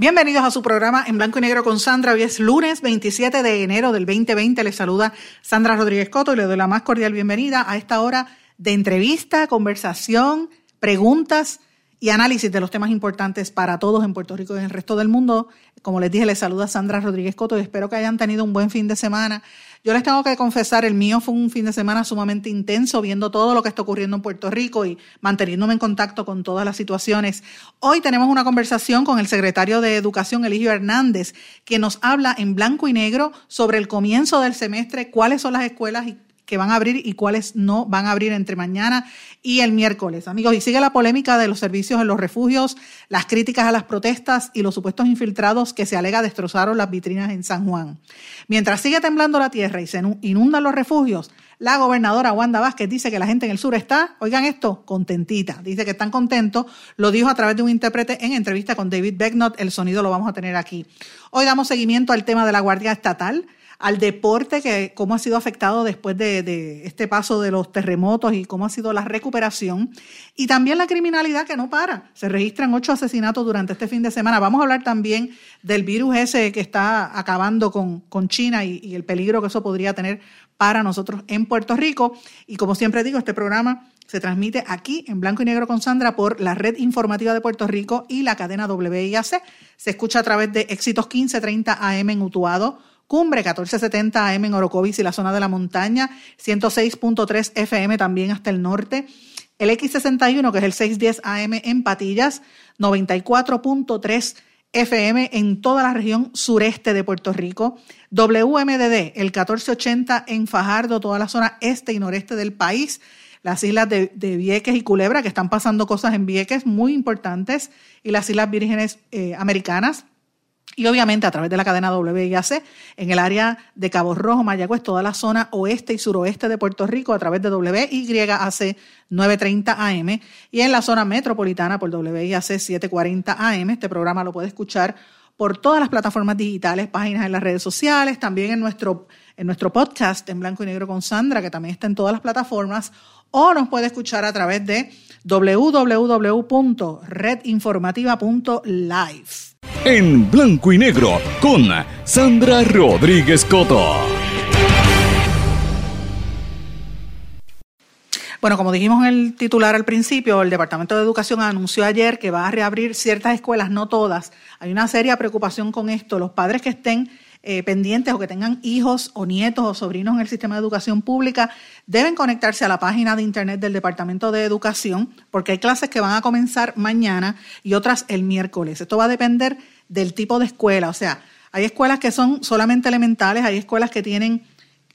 Bienvenidos a su programa en blanco y negro con Sandra. Hoy es lunes 27 de enero del 2020. Les saluda Sandra Rodríguez Coto y le doy la más cordial bienvenida a esta hora de entrevista, conversación, preguntas y análisis de los temas importantes para todos en Puerto Rico y en el resto del mundo. Como les dije, les saluda Sandra Rodríguez Coto y espero que hayan tenido un buen fin de semana. Yo les tengo que confesar, el mío fue un fin de semana sumamente intenso, viendo todo lo que está ocurriendo en Puerto Rico y manteniéndome en contacto con todas las situaciones. Hoy tenemos una conversación con el secretario de Educación, Eligio Hernández, que nos habla en blanco y negro sobre el comienzo del semestre, cuáles son las escuelas y que van a abrir y cuáles no van a abrir entre mañana y el miércoles. Amigos, y sigue la polémica de los servicios en los refugios, las críticas a las protestas y los supuestos infiltrados que se alega destrozaron las vitrinas en San Juan. Mientras sigue temblando la tierra y se inundan los refugios, la gobernadora Wanda Vázquez dice que la gente en el sur está, oigan esto, contentita. Dice que están contentos. Lo dijo a través de un intérprete en entrevista con David Becknott. El sonido lo vamos a tener aquí. Hoy damos seguimiento al tema de la Guardia Estatal al deporte, que cómo ha sido afectado después de, este paso de los terremotos y cómo ha sido la recuperación, y también la criminalidad que no para. Se registran ocho asesinatos durante este fin de semana. Vamos a hablar también del virus ese que está acabando con, con China y, y el peligro que eso podría tener para nosotros en Puerto Rico. Y como siempre digo, este programa se transmite aquí en blanco y negro con Sandra por la red informativa de Puerto Rico y la cadena WIAC. Se escucha a través de Éxitos 1530 AM en Utuado, Cumbre 1470 AM en Orocovis y la zona de la montaña, 106.3 FM también hasta el norte. El X61, que es el 610 AM en Patillas, 94.3 FM en toda la región sureste de Puerto Rico. WMDD, el 1480 en Fajardo, toda la zona este y noreste del país. Las islas de, Vieques y Culebra, que están pasando cosas en Vieques muy importantes, y las Islas Vírgenes eh, Americanas, y obviamente a través de la cadena WIAC en el área de Cabo Rojo, Mayagüez, toda la zona oeste y suroeste de Puerto Rico a través de WYAC 930 AM y en la zona metropolitana por WIAC 740 AM. Este programa lo puede escuchar por todas las plataformas digitales, páginas en las redes sociales, también en nuestro, en nuestro podcast en blanco y negro con Sandra, que también está en todas las plataformas, o nos puede escuchar a través de www.redinformativa.live en blanco y negro con Sandra Rodríguez Coto. Bueno, como dijimos en el titular al principio, el Departamento de Educación anunció ayer que va a reabrir ciertas escuelas, no todas. Hay una seria preocupación con esto. Los padres que estén eh, pendientes o que tengan hijos o nietos o sobrinos en el sistema de educación pública deben conectarse a la página de internet del Departamento de Educación porque hay clases que van a comenzar mañana y otras el miércoles. Esto va a depender del tipo de escuela. O sea, hay escuelas que son solamente elementales, hay escuelas que tienen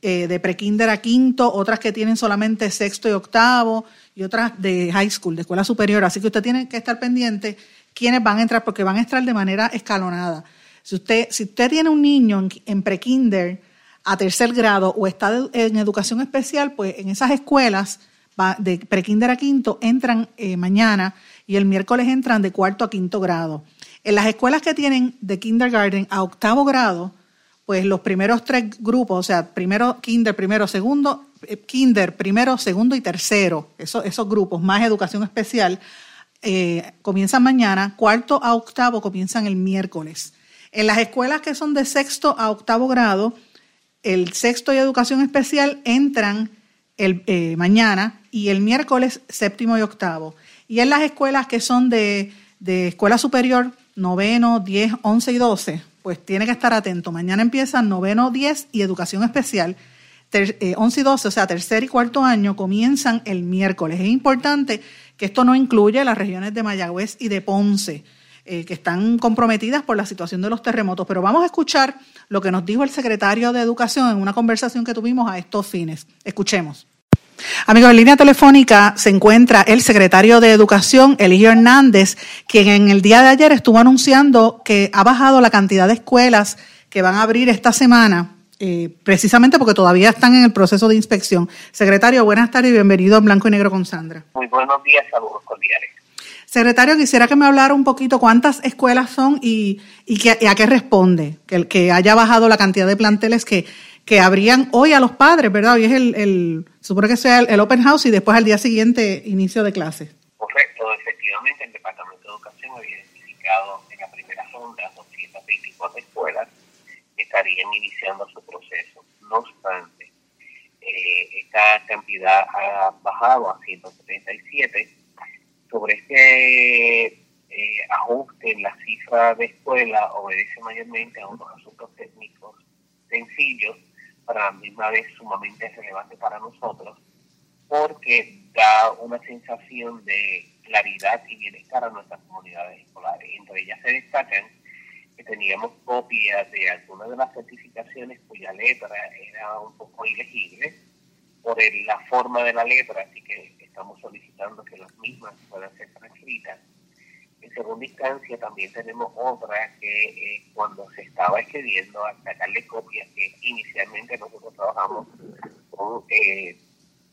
eh, de prekinder a quinto, otras que tienen solamente sexto y octavo y otras de high school, de escuela superior. Así que usted tiene que estar pendiente quiénes van a entrar porque van a entrar de manera escalonada. Si usted, si usted tiene un niño en, en prekinder a tercer grado o está en educación especial, pues en esas escuelas de prekinder a quinto entran eh, mañana y el miércoles entran de cuarto a quinto grado. En las escuelas que tienen de kindergarten a octavo grado, pues los primeros tres grupos, o sea, primero kinder, primero, segundo, eh, kinder, primero, segundo y tercero, esos, esos grupos más educación especial, eh, comienzan mañana, cuarto a octavo comienzan el miércoles. En las escuelas que son de sexto a octavo grado, el sexto y educación especial entran el, eh, mañana y el miércoles séptimo y octavo. Y en las escuelas que son de, de escuela superior, noveno, diez, once y doce, pues tiene que estar atento. Mañana empiezan noveno, diez y educación especial. Eh, once y doce, o sea, tercer y cuarto año, comienzan el miércoles. Es importante que esto no incluya las regiones de Mayagüez y de Ponce eh, que están comprometidas por la situación de los terremotos. Pero vamos a escuchar lo que nos dijo el secretario de Educación en una conversación que tuvimos a estos fines. Escuchemos. Amigos, en línea telefónica se encuentra el secretario de Educación, Eligio Hernández, quien en el día de ayer estuvo anunciando que ha bajado la cantidad de escuelas que van a abrir esta semana, eh, precisamente porque todavía están en el proceso de inspección. Secretario, buenas tardes y bienvenido en Blanco y Negro con Sandra. Muy buenos días, saludos cordiales. Secretario, quisiera que me hablara un poquito cuántas escuelas son y, a qué responde que, que haya bajado la cantidad de planteles que que abrían hoy a los padres, ¿verdad? Hoy es el, el supone que sea el, open house y después al día siguiente inicio de clases. Correcto, efectivamente el Departamento de Educación había identificado en la primera ronda 224 escuelas que estarían iniciando su proceso. No obstante, eh, esta cantidad ha bajado a 177. Sobre este eh, ajuste en la cifra de escuela obedece mayormente a unos asuntos técnicos sencillos para la misma vez sumamente relevante para nosotros, porque da una sensación de claridad y bienestar a nuestras comunidades escolares. Entre ellas se destacan que teníamos copias de algunas de las certificaciones cuya letra era un poco ilegible por la forma de la letra, así que estamos solicitando que las mismas puedan ser transcritas en segunda instancia, también tenemos otra que eh, cuando se estaba escribiendo, al sacarle copias, que inicialmente nosotros trabajamos con eh,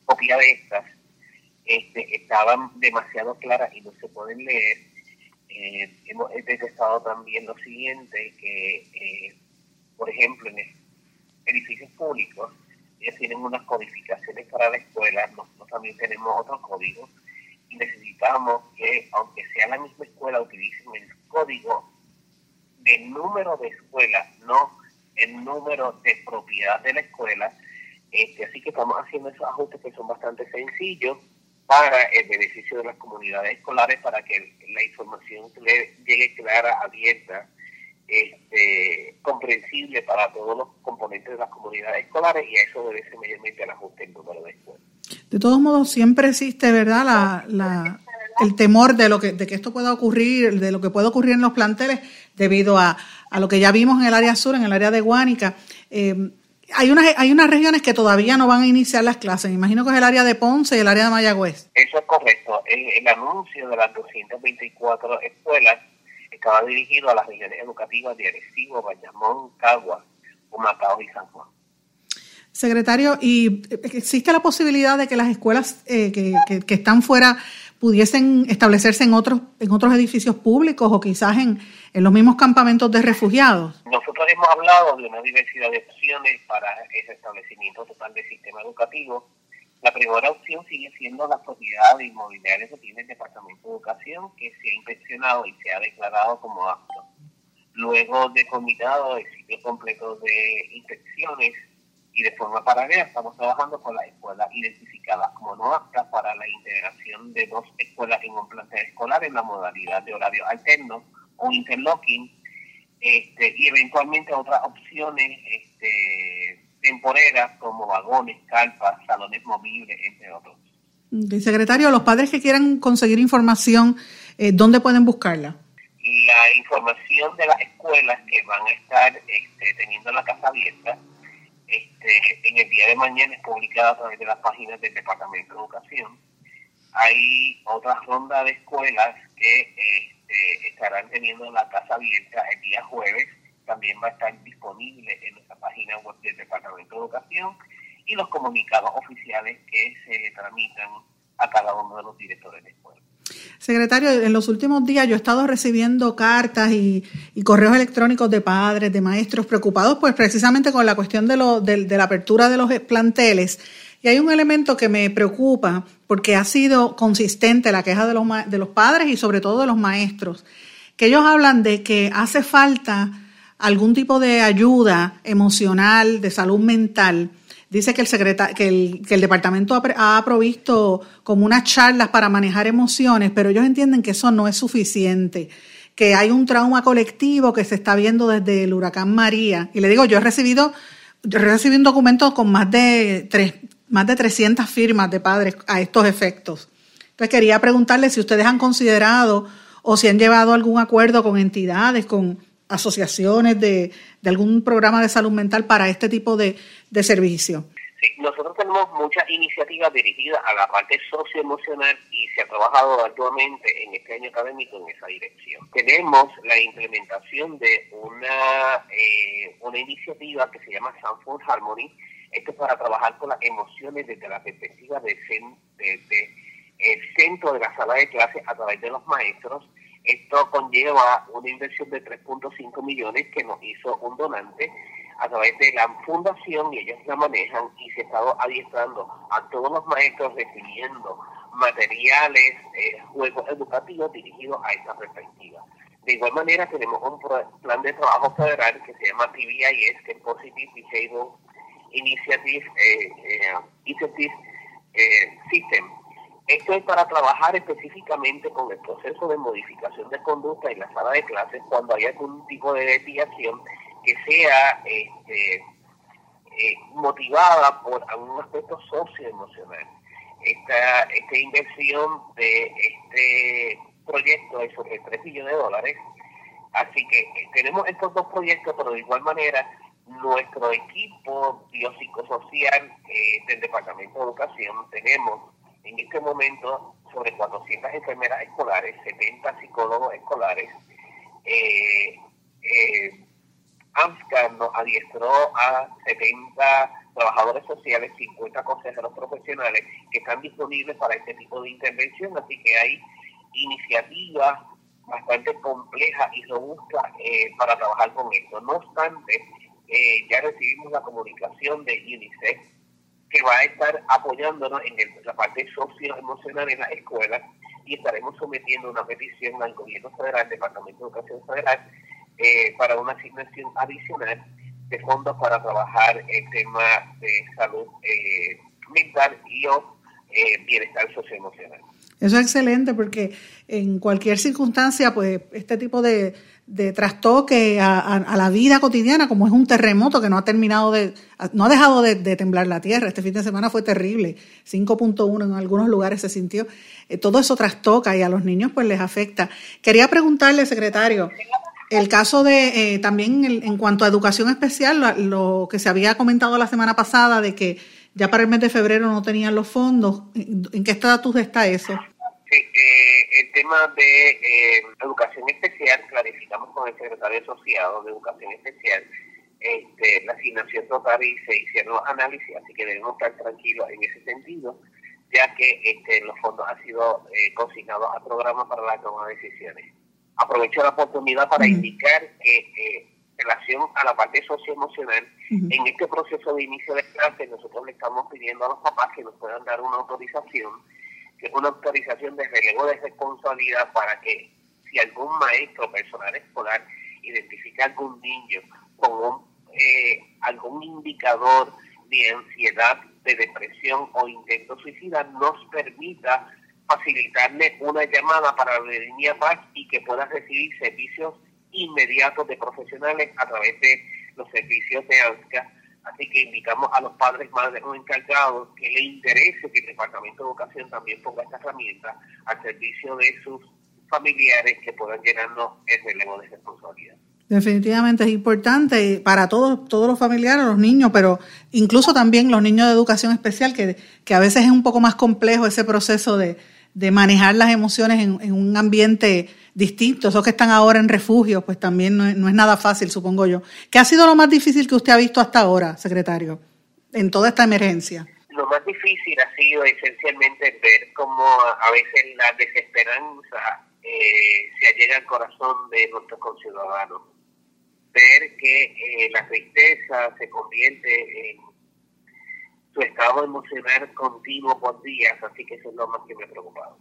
copias de estas, este, estaban demasiado claras y no se pueden leer. Eh, hemos detectado también lo siguiente, que eh, por ejemplo en edificios públicos, ellos tienen unas codificaciones para la escuela, nosotros también tenemos otros códigos y necesitamos que, aunque sea la misma escuela, utilicen el código de número de escuela, no el número de propiedad de la escuela. Este, así que estamos haciendo esos ajustes que son bastante sencillos para el beneficio de las comunidades escolares, para que la información llegue clara, abierta, este, comprensible para todos los componentes de las comunidades escolares y a eso debe ser mayormente el ajuste del número de escuelas. De todos modos, siempre existe, ¿verdad?, la, la, el temor de, lo que, de que esto pueda ocurrir, de lo que puede ocurrir en los planteles, debido a, a lo que ya vimos en el área sur, en el área de Guánica. Eh, hay unas, hay unas regiones que todavía no van a iniciar las clases. imagino que es el área de Ponce y el área de Mayagüez. Eso es correcto. El, el anuncio de las 224 escuelas estaba dirigido a las regiones educativas de Arecibo, Bayamón, Cagua, Humacao y San Juan. Secretario, ¿y existe la posibilidad de que las escuelas eh, que, que, están fuera pudiesen establecerse en otros en otros edificios públicos o quizás en, en los mismos campamentos de refugiados? Nosotros hemos hablado de una diversidad de opciones para ese establecimiento total del sistema educativo. La primera opción sigue siendo la propiedad inmobiliaria que tiene el Departamento de Educación, que se ha inspeccionado y se ha declarado como apto. Luego de combinado el sitio completo de inspecciones y de forma paralela estamos trabajando con las escuelas identificadas como no aptas para la integración de dos escuelas en un plantel escolar en la modalidad de horario alterno o interlocking este, y eventualmente otras opciones este, temporeras como vagones, carpas, salones movibles, entre otros. Secretario, los padres que quieran conseguir información, eh, ¿dónde pueden buscarla? La información de las escuelas que van a estar este, teniendo la casa abierta este, en el día de mañana es publicada a través de las páginas del Departamento de Educación. Hay otra ronda de escuelas que este, estarán teniendo la casa abierta el día jueves. También va a estar disponible en página web del Departamento de Educación y los comunicados oficiales que se tramitan a cada uno de los directores de escuela. Secretario, en los últimos días yo he estado recibiendo cartas y, correos electrónicos de padres, de maestros preocupados pues precisamente con la cuestión de, lo, de, la apertura de los planteles. Y hay un elemento que me preocupa porque ha sido consistente la queja de los, de los padres y sobre todo de los maestros, que ellos hablan de que hace falta algún tipo de ayuda emocional, de salud mental, Dice que el, que el, que el departamento ha, provisto como unas charlas para manejar emociones, pero ellos entienden que eso no es suficiente, que hay un trauma colectivo que se está viendo desde el huracán María. Y le digo, yo he recibido, yo he un documento con más de, tres, más de 300 firmas de padres a estos efectos. Entonces quería preguntarle si ustedes han considerado o si han llevado algún acuerdo con entidades, con asociaciones de, de algún programa de salud mental para este tipo de, de servicio. Sí, nosotros tenemos muchas iniciativas dirigidas a la parte socioemocional y se ha trabajado actualmente en este año académico en esa dirección. Tenemos la implementación de una, eh, una iniciativa que se llama Sanford Harmony. Esto es para trabajar con las emociones desde la perspectiva del centro de la sala de clase a través de los maestros. Esto conlleva una inversión de 3.5 millones que nos hizo un donante a través de la fundación y ellos la manejan y se está adiestrando a todos los maestros definiendo materiales, eh, juegos educativos dirigidos a esta perspectiva. De igual manera tenemos un plan de trabajo federal que se llama PBIS, que es Positive Behavioral Initiative, eh, eh, eh, System. Esto es para trabajar específicamente con el proceso de modificación de conducta en la sala de clases cuando hay algún tipo de desviación que sea este, eh, motivada por algún aspecto socioemocional. Esta, esta inversión de este proyecto es sobre 3 millones de dólares. Así que eh, tenemos estos dos proyectos, pero de igual manera nuestro equipo biopsicosocial eh, del Departamento de Educación tenemos en este momento sobre 400 enfermeras escolares, 70 psicólogos escolares, eh, eh, nos adiestró a 70 trabajadores sociales, 50 consejeros profesionales que están disponibles para este tipo de intervención, así que hay iniciativas bastante complejas y robustas eh, para trabajar con esto. No obstante, eh, ya recibimos la comunicación de UNICEF que va a estar apoyándonos en la parte socioemocional en la escuela y estaremos sometiendo una petición al gobierno federal, Departamento de Educación Federal, eh, para una asignación adicional de fondos para trabajar el tema de salud eh, mental y o eh, bienestar socioemocional. Eso es excelente porque en cualquier circunstancia, pues este tipo de, de trastoque a, la vida cotidiana, como es un terremoto que no ha terminado de, no ha dejado de, temblar la tierra. Este fin de semana fue terrible, 5.1 en algunos lugares se sintió. todo eso trastoca y a los niños pues les afecta. Quería preguntarle, secretario, el caso de, eh, también en cuanto a educación especial, lo, que se había comentado la semana pasada de que ya para el mes de febrero no tenían los fondos, ¿en qué estatus está eso? Sí, eh, el tema de eh, educación especial, clarificamos con el secretario asociado de educación especial, este, la asignación total y se hicieron los análisis, así que debemos estar tranquilos en ese sentido, ya que este, los fondos han sido consignados a programa para la toma de decisiones. Aprovecho la oportunidad para indicar que eh, en relación a la parte socioemocional, en este proceso de inicio de clase nosotros le estamos pidiendo a los papás que nos puedan dar una autorización, que una autorización de relevo de responsabilidad para que si algún maestro personal escolar identifica algún niño con eh, algún indicador de ansiedad, de depresión o intento suicida, nos permita facilitarle una llamada para la línea Paz y que pueda recibir servicios inmediatos de profesionales a través de los servicios de ANSCA. Así que invitamos a los padres, madres o encargados que le interese que el Departamento de Educación también ponga esta herramienta al servicio de sus familiares que puedan llenarnos el relevo de responsabilidad. Definitivamente es importante para todos, todos los familiares, los niños, pero incluso también los niños de educación especial, que, que a veces es un poco más complejo ese proceso de, de manejar las emociones en, un ambiente distinto. Esos que están ahora en refugio, pues también no es, nada fácil, supongo yo. ¿Qué ha sido lo más difícil que usted ha visto hasta ahora, secretario, en toda esta emergencia? Lo más difícil ha sido esencialmente ver cómo a veces la desesperanza eh, se allega al corazón de nuestros conciudadanos. Ver que eh, la tristeza se convierte en su estado emocional continuo por días, así que eso es lo más que me ha preocupado.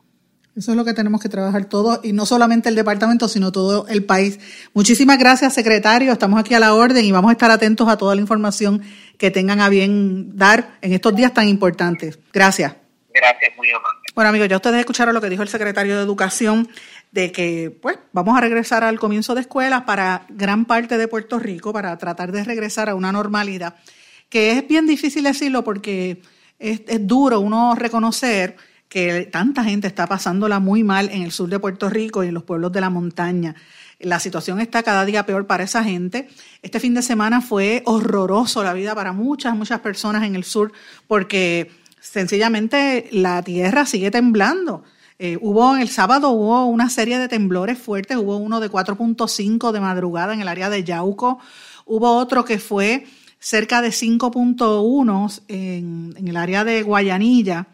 Eso es lo que tenemos que trabajar todos, y no solamente el departamento, sino todo el país. Muchísimas gracias, secretario. Estamos aquí a la orden y vamos a estar atentos a toda la información que tengan a bien dar en estos días tan importantes. Gracias. Gracias, muy amable. Bueno, amigos, ya ustedes escucharon lo que dijo el secretario de Educación de que, pues, vamos a regresar al comienzo de escuelas para gran parte de Puerto Rico, para tratar de regresar a una normalidad que es bien difícil decirlo porque es, duro uno reconocer que tanta gente está pasándola muy mal en el sur de Puerto Rico y en los pueblos de la montaña. La situación está cada día peor para esa gente. Este fin de semana fue horroroso la vida para muchas, muchas personas en el sur porque sencillamente la tierra sigue temblando. Eh, hubo el sábado hubo una serie de temblores fuertes, hubo uno de 4.5 de madrugada en el área de Yauco, hubo otro que fue cerca de 5.1 en, en el área de Guayanilla.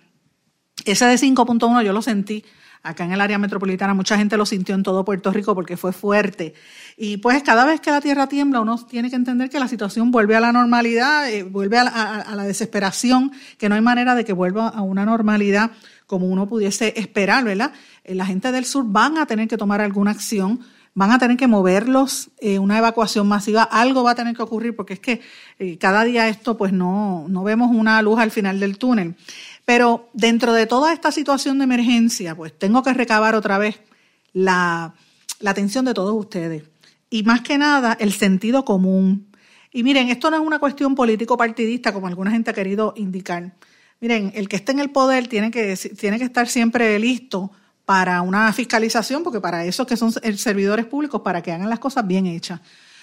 Ese de 5.1 yo lo sentí acá en el área metropolitana, mucha gente lo sintió en todo Puerto Rico porque fue fuerte. Y pues cada vez que la tierra tiembla, uno tiene que entender que la situación vuelve a la normalidad, eh, vuelve a la, desesperación, que no hay manera de que vuelva a una normalidad como uno pudiese esperar, ¿verdad? Eh, la gente del sur van a tener que tomar alguna acción, van a tener que moverlos, eh, una evacuación masiva, algo va a tener que ocurrir porque es que cada día esto pues no, no vemos una luz al final del túnel. Pero dentro de toda esta situación de emergencia, pues tengo que recabar otra vez la, atención de todos ustedes. Y más que nada, el sentido común. Y miren, esto no es una cuestión político-partidista, como alguna gente ha querido indicar. Miren, el que esté en el poder tiene que, tiene que estar siempre listo para una fiscalización, porque para eso que son servidores públicos, para que hagan las cosas bien hechas.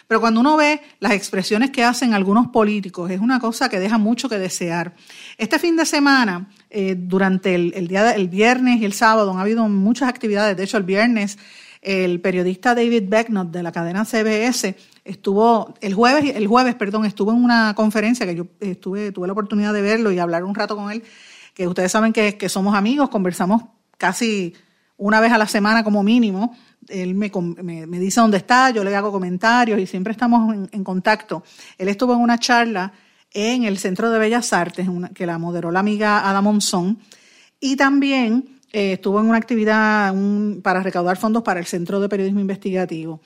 Pero cuando uno ve las expresiones que hacen algunos políticos, es una cosa que deja mucho que desear. Este fin de semana, eh, durante el, día el viernes y el sábado, han habido muchas actividades. De hecho, el viernes, el periodista David Becknott de la cadena CBS estuvo, el jueves, el jueves, perdón, estuvo en una conferencia que yo estuve, tuve la oportunidad de verlo y hablar un rato con él, que ustedes saben que, que somos amigos, conversamos casi una vez a la semana como mínimo él me, me, dice dónde está, yo le hago comentarios y siempre estamos en, contacto. Él estuvo en una charla en el Centro de Bellas Artes, que la moderó la amiga Ada Monzón, y también eh, estuvo en una actividad para recaudar fondos para el Centro de Periodismo Investigativo.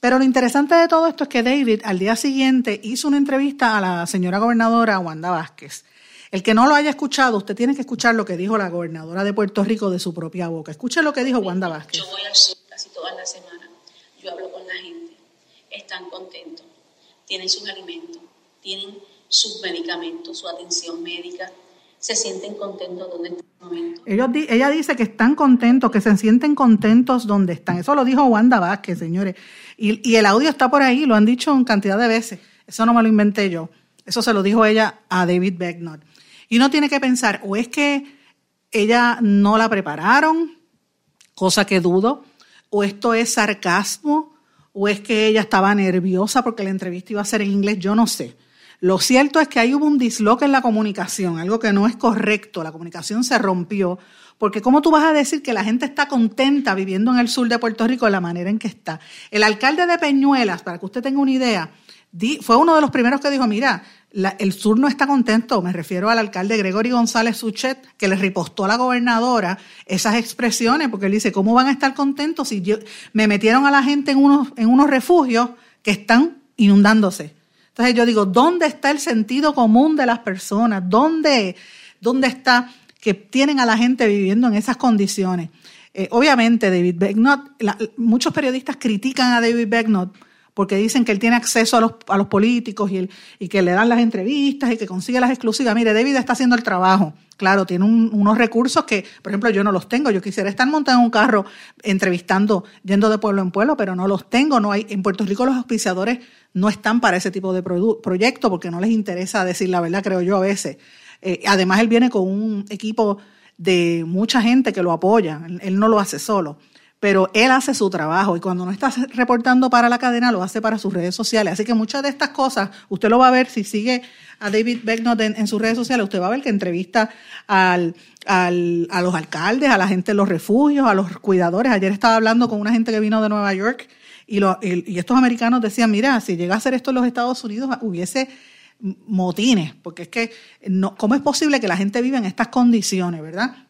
Pero lo interesante de todo esto es que David al día siguiente hizo una entrevista a la señora gobernadora Wanda Vázquez. El que no lo haya escuchado, usted tiene que escuchar lo que dijo la gobernadora de Puerto Rico de su propia boca. Escuche lo que dijo Wanda Vázquez casi todas las semanas. Yo hablo con la gente, están contentos, tienen sus alimentos, tienen sus medicamentos, su atención médica, se sienten contentos donde están momento. Ellos, ella dice que están contentos, que se sienten contentos donde están. Eso lo dijo Wanda Vázquez, señores. Y, y el audio está por ahí, lo han dicho en cantidad de veces. Eso no me lo inventé yo. Eso se lo dijo ella a David Becknott. Y uno tiene que pensar, o es que ella no la prepararon, cosa que dudo, o esto es sarcasmo, o es que ella estaba nerviosa porque la entrevista iba a ser en inglés, yo no sé. Lo cierto es que ahí hubo un disloque en la comunicación, algo que no es correcto, la comunicación se rompió, porque ¿cómo tú vas a decir que la gente está contenta viviendo en el sur de Puerto Rico de la manera en que está? El alcalde de Peñuelas, para que usted tenga una idea, fue uno de los primeros que dijo, mira, el sur no está contento, me refiero al alcalde Gregory González Suchet, que le ripostó a la gobernadora esas expresiones, porque él dice, ¿cómo van a estar contentos si me metieron a la gente en unos, en unos refugios que están inundándose? Entonces yo digo, ¿dónde está el sentido común de las personas? ¿Dónde, dónde está que tienen a la gente viviendo en esas condiciones? Eh, obviamente, David Becknott, muchos periodistas critican a David Becknott porque dicen que él tiene acceso a los, a los políticos y, y, que le dan las entrevistas y que consigue las exclusivas. Mire, David está haciendo el trabajo. Claro, tiene unos recursos que, por ejemplo, yo no los tengo. Yo quisiera estar montado en un carro entrevistando, yendo de pueblo en pueblo, pero no los tengo. No hay, en Puerto Rico los auspiciadores no están para ese tipo de proyecto porque no les interesa decir la verdad, creo yo, a veces. Eh, además, él viene con un equipo de mucha gente que lo apoya. Él no lo hace solo pero él hace su trabajo y cuando no está reportando para la cadena lo hace para sus redes sociales. Así que muchas de estas cosas usted lo va a ver si sigue a David Becknott en, sus redes sociales, usted va a ver que entrevista a los alcaldes, a la gente de los refugios, a los cuidadores. Ayer estaba hablando con una gente que vino de Nueva York y, lo, y, estos americanos decían, mira, si llega a hacer esto en los Estados Unidos hubiese motines, porque es que no, ¿cómo es posible que la gente viva en estas condiciones, verdad?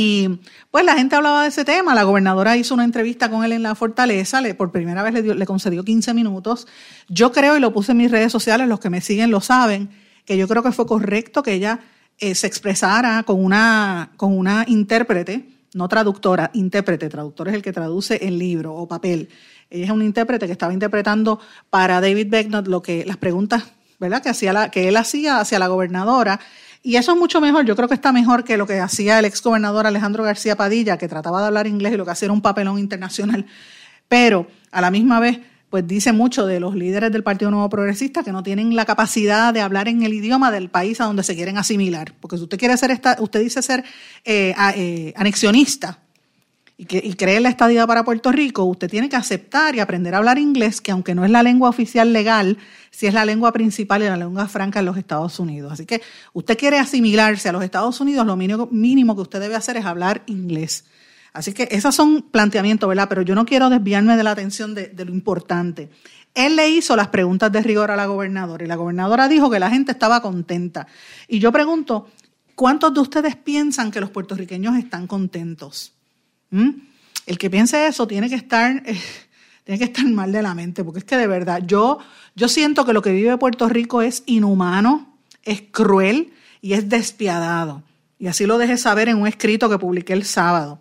Y pues la gente hablaba de ese tema, la gobernadora hizo una entrevista con él en la fortaleza, le, por primera vez le, le concedió 15 minutos. Yo creo, y lo puse en mis redes sociales, los que me siguen lo saben, que yo creo que fue correcto que ella eh, se expresara con una, con una intérprete, no traductora, intérprete, traductor es el que traduce el libro o papel. Ella es un intérprete que estaba interpretando para David Becknott lo que, las preguntas, ¿verdad? Que, hacía la, que él hacía hacia la gobernadora y eso es mucho mejor, yo creo que está mejor que lo que hacía el ex gobernador Alejandro García Padilla, que trataba de hablar inglés y lo que hacía era un papelón internacional. Pero a la misma vez pues dice mucho de los líderes del Partido Nuevo Progresista que no tienen la capacidad de hablar en el idioma del país a donde se quieren asimilar. Porque si usted quiere ser, esta, usted dice ser eh, eh, anexionista y, que, y cree la estadía para Puerto Rico, usted tiene que aceptar y aprender a hablar inglés, que aunque no es la lengua oficial legal, sí es la lengua principal y la lengua franca en los Estados Unidos. Así que usted quiere asimilarse a los Estados Unidos, lo mínimo, mínimo que usted debe hacer es hablar inglés. Así que esos son planteamientos, ¿verdad? Pero yo no quiero desviarme de la atención de, lo importante. Él le hizo las preguntas de rigor a la gobernadora y la gobernadora dijo que la gente estaba contenta. Y yo pregunto, ¿cuántos de ustedes piensan que los puertorriqueños están contentos? ¿Mm? El que piense eso tiene que estar, eh, tiene que estar mal de la mente, porque es que de verdad, yo, yo siento que lo que vive Puerto Rico es inhumano, es cruel y es despiadado. Y así lo dejé saber en un escrito que publiqué el sábado.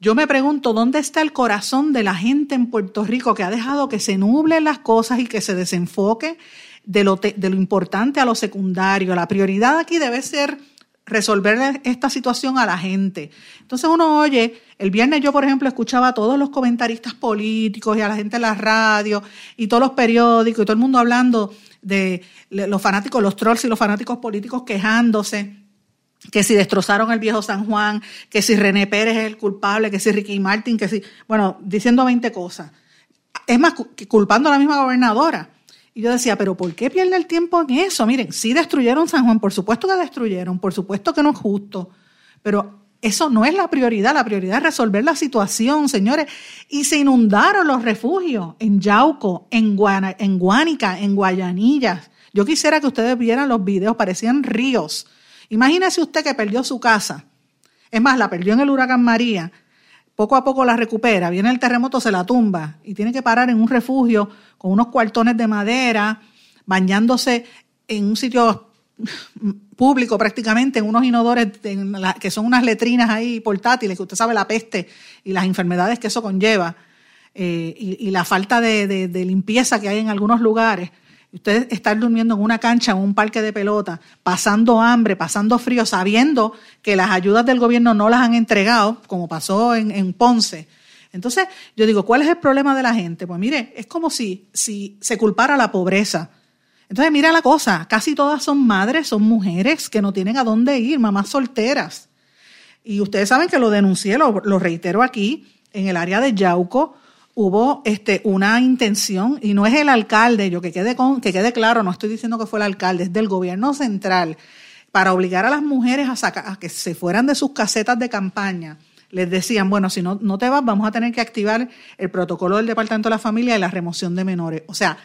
Yo me pregunto, ¿dónde está el corazón de la gente en Puerto Rico que ha dejado que se nublen las cosas y que se desenfoque de lo, de lo importante a lo secundario? La prioridad aquí debe ser resolver esta situación a la gente. Entonces uno oye, el viernes yo, por ejemplo, escuchaba a todos los comentaristas políticos y a la gente en la radio y todos los periódicos y todo el mundo hablando de los fanáticos, los trolls y los fanáticos políticos quejándose que si destrozaron el viejo San Juan, que si René Pérez es el culpable, que si Ricky Martin, que si, bueno, diciendo 20 cosas. Es más, culpando a la misma gobernadora. Y yo decía, pero ¿por qué pierde el tiempo en eso? Miren, sí destruyeron San Juan, por supuesto que destruyeron, por supuesto que no es justo, pero eso no es la prioridad, la prioridad es resolver la situación, señores. Y se inundaron los refugios en Yauco, en, en Guánica, en Guayanillas. Yo quisiera que ustedes vieran los videos, parecían ríos Imagínese usted que perdió su casa. Es más, la perdió en el huracán María. Poco a poco la recupera, viene el terremoto, se la tumba y tiene que parar en un refugio con unos cuartones de madera, bañándose en un sitio público prácticamente, en unos inodores que son unas letrinas ahí portátiles, que usted sabe la peste y las enfermedades que eso conlleva, eh, y, la falta de limpieza que hay en algunos lugares usted estar durmiendo en una cancha, en un parque de pelota, pasando hambre, pasando frío, sabiendo que las ayudas del gobierno no las han entregado, como pasó en, Ponce. Entonces, yo digo, ¿cuál es el problema de la gente? Pues mire, es como si, se culpara la pobreza. Entonces, mira la cosa, casi todas son madres, son mujeres que no tienen a dónde ir, mamás solteras. Y ustedes saben que lo denuncié, lo reitero aquí, en el área de Yauco, hubo este, una intención, y no es el alcalde, yo que quede, con, que quede claro, no estoy diciendo que fue el alcalde, es del gobierno central, para obligar a las mujeres a, sacar, a que se fueran de sus casetas de campaña. Les decían, bueno, si no, no te vas, vamos a tener que activar el protocolo del Departamento de la Familia y la remoción de menores. O sea,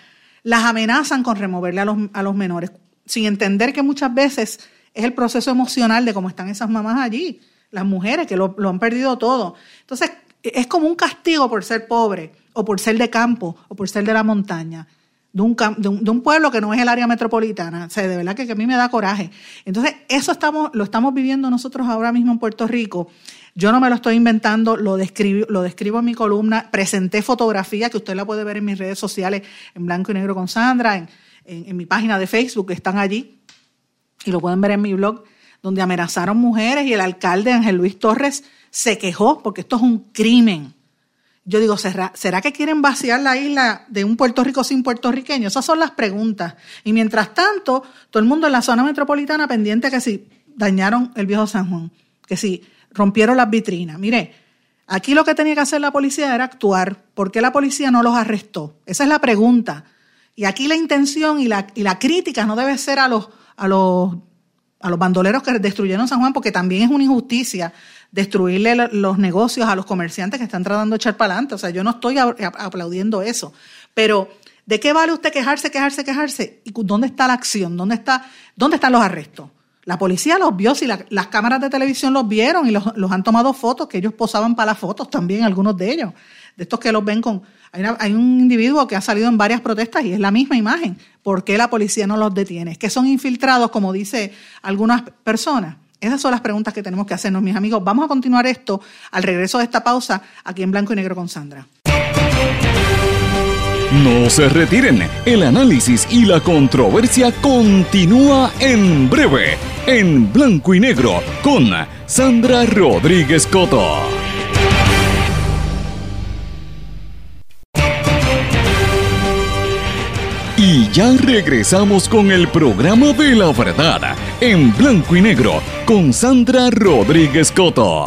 las amenazan con removerle a los, a los menores, sin entender que muchas veces es el proceso emocional de cómo están esas mamás allí, las mujeres que lo, lo han perdido todo. Entonces, es como un castigo por ser pobre o por ser de campo o por ser de la montaña. De un, de, un, pueblo que no es el área metropolitana. De verdad que, a mí me da coraje. Entonces, eso estamos, lo estamos viviendo nosotros ahora mismo en Puerto Rico. Yo no me lo estoy inventando, lo describo, lo describo en mi columna. Presenté fotografía que usted la puede ver en mis redes sociales, en blanco y negro con Sandra, en, en mi página de Facebook, que están allí. Y lo pueden ver en mi blog, donde amenazaron mujeres y el alcalde Ángel Luis Torres se quejó porque esto es un crimen. Yo digo, ¿será, ¿será que quieren vaciar la isla de un Puerto Rico sin puertorriqueños? Esas son las preguntas. Y mientras tanto, todo el mundo en la zona metropolitana pendiente que si dañaron el viejo San Juan, que si rompieron las vitrinas. Mire, aquí lo que tenía que hacer la policía era actuar. ¿Por qué la policía no los arrestó? Esa es la pregunta. Y aquí la intención y la, y la crítica no debe ser a los, a los a los bandoleros que destruyeron San Juan, porque también es una injusticia destruirle los negocios a los comerciantes que están tratando de echar para adelante. O sea, yo no estoy aplaudiendo eso. Pero, ¿de qué vale usted quejarse, quejarse, quejarse? ¿Y dónde está la acción? ¿Dónde, está, dónde están los arrestos? La policía los vio, si las cámaras de televisión los vieron y los, han tomado fotos, que ellos posaban para las fotos también, algunos de ellos, de estos que los ven con hay, un individuo que ha salido en varias protestas y es la misma imagen. ¿Por qué la policía no los detiene? ¿Es que son infiltrados, como dice algunas personas? Esas son las preguntas que tenemos que hacernos, mis amigos. Vamos a continuar esto al regreso de esta pausa aquí en Blanco y Negro con Sandra. No se retiren, el análisis y la controversia continúa en breve, en Blanco y Negro con Sandra Rodríguez Coto. Y ya regresamos con el programa de la verdad en blanco y negro con Sandra Rodríguez Coto.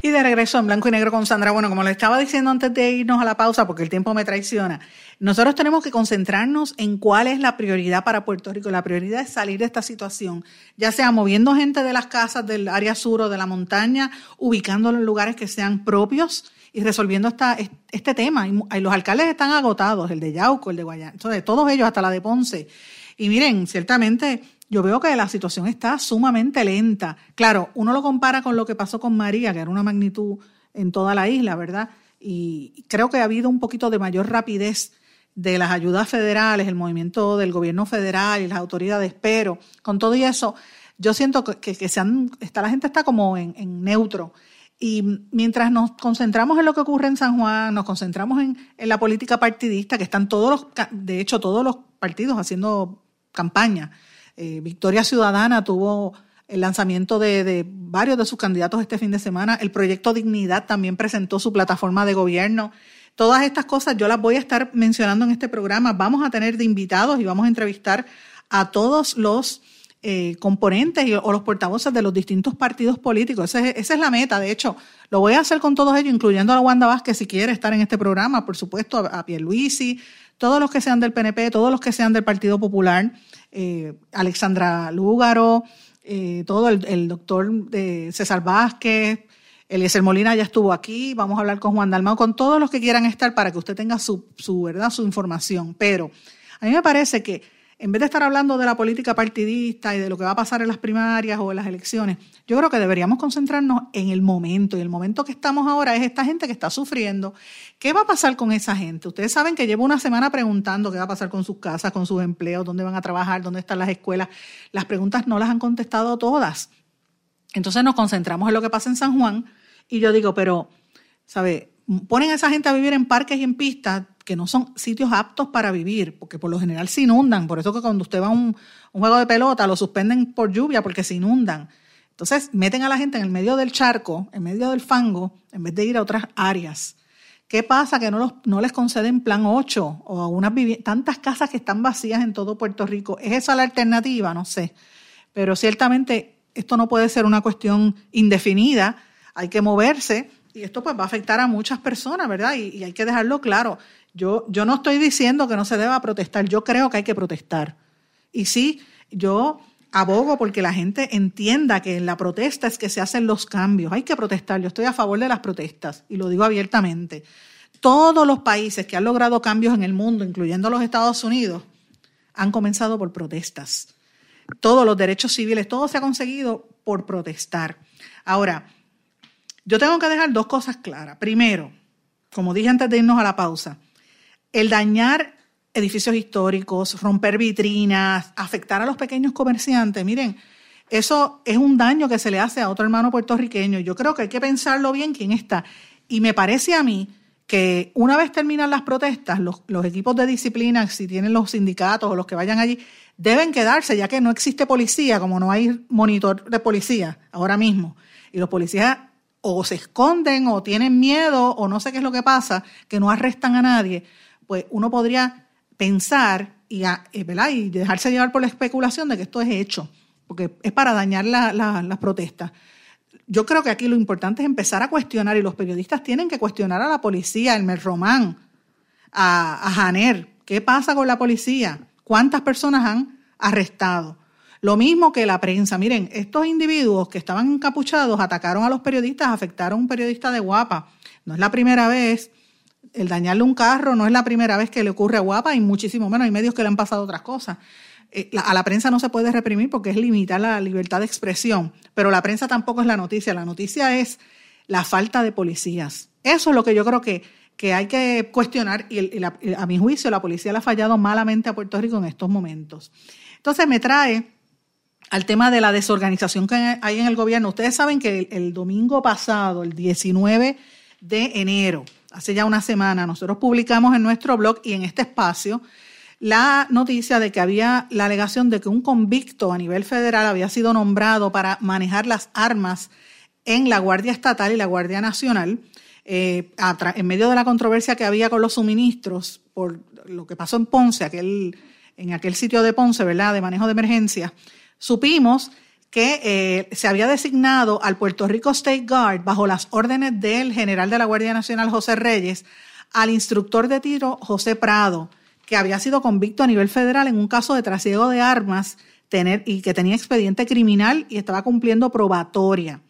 Y de regreso en blanco y negro con Sandra. Bueno, como le estaba diciendo antes de irnos a la pausa, porque el tiempo me traiciona, nosotros tenemos que concentrarnos en cuál es la prioridad para Puerto Rico. La prioridad es salir de esta situación, ya sea moviendo gente de las casas del área sur o de la montaña, ubicándolo en lugares que sean propios y resolviendo esta, este tema. Y los alcaldes están agotados, el de Yauco, el de Guayana, entonces todos ellos, hasta la de Ponce. Y miren, ciertamente yo veo que la situación está sumamente lenta. Claro, uno lo compara con lo que pasó con María, que era una magnitud en toda la isla, ¿verdad? Y creo que ha habido un poquito de mayor rapidez de las ayudas federales, el movimiento del gobierno federal y las autoridades, pero con todo eso, yo siento que, que, está, la gente está como en, neutro. Y mientras nos concentramos en lo que ocurre en San Juan, nos concentramos en, la política partidista, que están todos los, de hecho, todos los partidos haciendo campaña. Eh, Victoria Ciudadana tuvo el lanzamiento de, de, varios de sus candidatos este fin de semana. El proyecto Dignidad también presentó su plataforma de gobierno. Todas estas cosas yo las voy a estar mencionando en este programa. Vamos a tener de invitados y vamos a entrevistar a todos los eh, componentes o los portavoces de los distintos partidos políticos. Esa es, la meta. De hecho, lo voy a hacer con todos ellos, incluyendo a Wanda Vázquez, si quiere estar en este programa, por supuesto, a, a Pierluisi, todos los que sean del PNP, todos los que sean del Partido Popular, eh, Alexandra Lúgaro, eh, todo el, doctor César Vázquez, Eliezer Molina ya estuvo aquí, vamos a hablar con Juan Dalmao, con todos los que quieran estar para que usted tenga su, su, ¿verdad? su información. Pero a mí me parece que en vez de estar hablando de la política partidista y de lo que va a pasar en las primarias o en las elecciones, yo creo que deberíamos concentrarnos en el momento. Y el momento que estamos ahora es esta gente que está sufriendo. ¿Qué va a pasar con esa gente? Ustedes saben que llevo una semana preguntando qué va a pasar con sus casas, con sus empleos, dónde van a trabajar, dónde están las escuelas. Las preguntas no las han contestado todas. Entonces nos concentramos en lo que pasa en San Juan y yo digo, pero, ¿sabe? Ponen a esa gente a vivir en parques y en pistas que no son sitios aptos para vivir, porque por lo general se inundan. Por eso que cuando usted va a un, juego de pelota lo suspenden por lluvia porque se inundan. Entonces meten a la gente en el medio del charco, en medio del fango, en vez de ir a otras áreas. ¿Qué pasa? Que no, los, no les conceden plan 8 o a unas tantas casas que están vacías en todo Puerto Rico. ¿Es esa la alternativa? No sé. Pero ciertamente esto no puede ser una cuestión indefinida. Hay que moverse y esto pues va a afectar a muchas personas, ¿verdad? Y hay que dejarlo claro. Yo, no estoy diciendo que no se deba protestar, yo creo que hay que protestar. Y sí, yo abogo porque la gente entienda que en la protesta es que se hacen los cambios. Hay que protestar, yo estoy a favor de las protestas y lo digo abiertamente. Todos los países que han logrado cambios en el mundo, incluyendo los Estados Unidos, han comenzado por protestas. Todos los derechos civiles, todo se ha conseguido por protestar. Ahora, yo tengo que dejar dos cosas claras. Primero, como dije antes de irnos a la pausa, el dañar edificios históricos, romper vitrinas, afectar a los pequeños comerciantes, miren, eso es un daño que se le hace a otro hermano puertorriqueño. Yo creo que hay que pensarlo bien quién está. Y me parece a mí que una vez terminan las protestas, los, los, equipos de disciplina, si tienen los sindicatos o los que vayan allí, deben quedarse, ya que no existe policía, como no hay monitor de policía ahora mismo. Y los policías o se esconden o tienen miedo o no sé qué es lo que pasa, que no arrestan a nadie pues uno podría pensar y, eh, y dejarse llevar por la especulación de que esto es hecho, porque es para dañar la, la, las protestas. Yo creo que aquí lo importante es empezar a cuestionar y los periodistas tienen que cuestionar a la policía, a Elmer Román, a, a Janer. ¿Qué pasa con la policía? ¿Cuántas personas han arrestado? Lo mismo que la prensa. Miren, estos individuos que estaban encapuchados atacaron a los periodistas, afectaron a un periodista de Guapa. No es la primera vez el dañarle un carro no es la primera vez que le ocurre a Guapa y muchísimo menos hay medios que le han pasado otras cosas. Eh, a la prensa no se puede reprimir porque es limitar la libertad de expresión, pero la prensa tampoco es la noticia, la noticia es la falta de policías. Eso es lo que yo creo que, que hay que cuestionar y, a mi juicio la policía le ha fallado malamente a Puerto Rico en estos momentos. Entonces me trae al tema de la desorganización que hay en el gobierno. Ustedes saben que el domingo pasado, el 19 de enero, hace ya una semana, nosotros publicamos en nuestro blog y en este espacio la noticia de que había la alegación de que un convicto a nivel federal había sido nombrado para manejar las armas en la Guardia Estatal y la Guardia Nacional. eh, en medio de la controversia que había con los suministros, por lo que pasó en Ponce, aquel, en aquel sitio de Ponce, ¿verdad?, de manejo de emergencia, supimos que eh, se había designado al Puerto Rico State Guard, bajo las órdenes del general de la Guardia Nacional, José Reyes, al instructor de tiro, José Prado, que había sido convicto a nivel federal en un caso de trasiego de armas tener, y que tenía expediente criminal y estaba cumpliendo probatoria.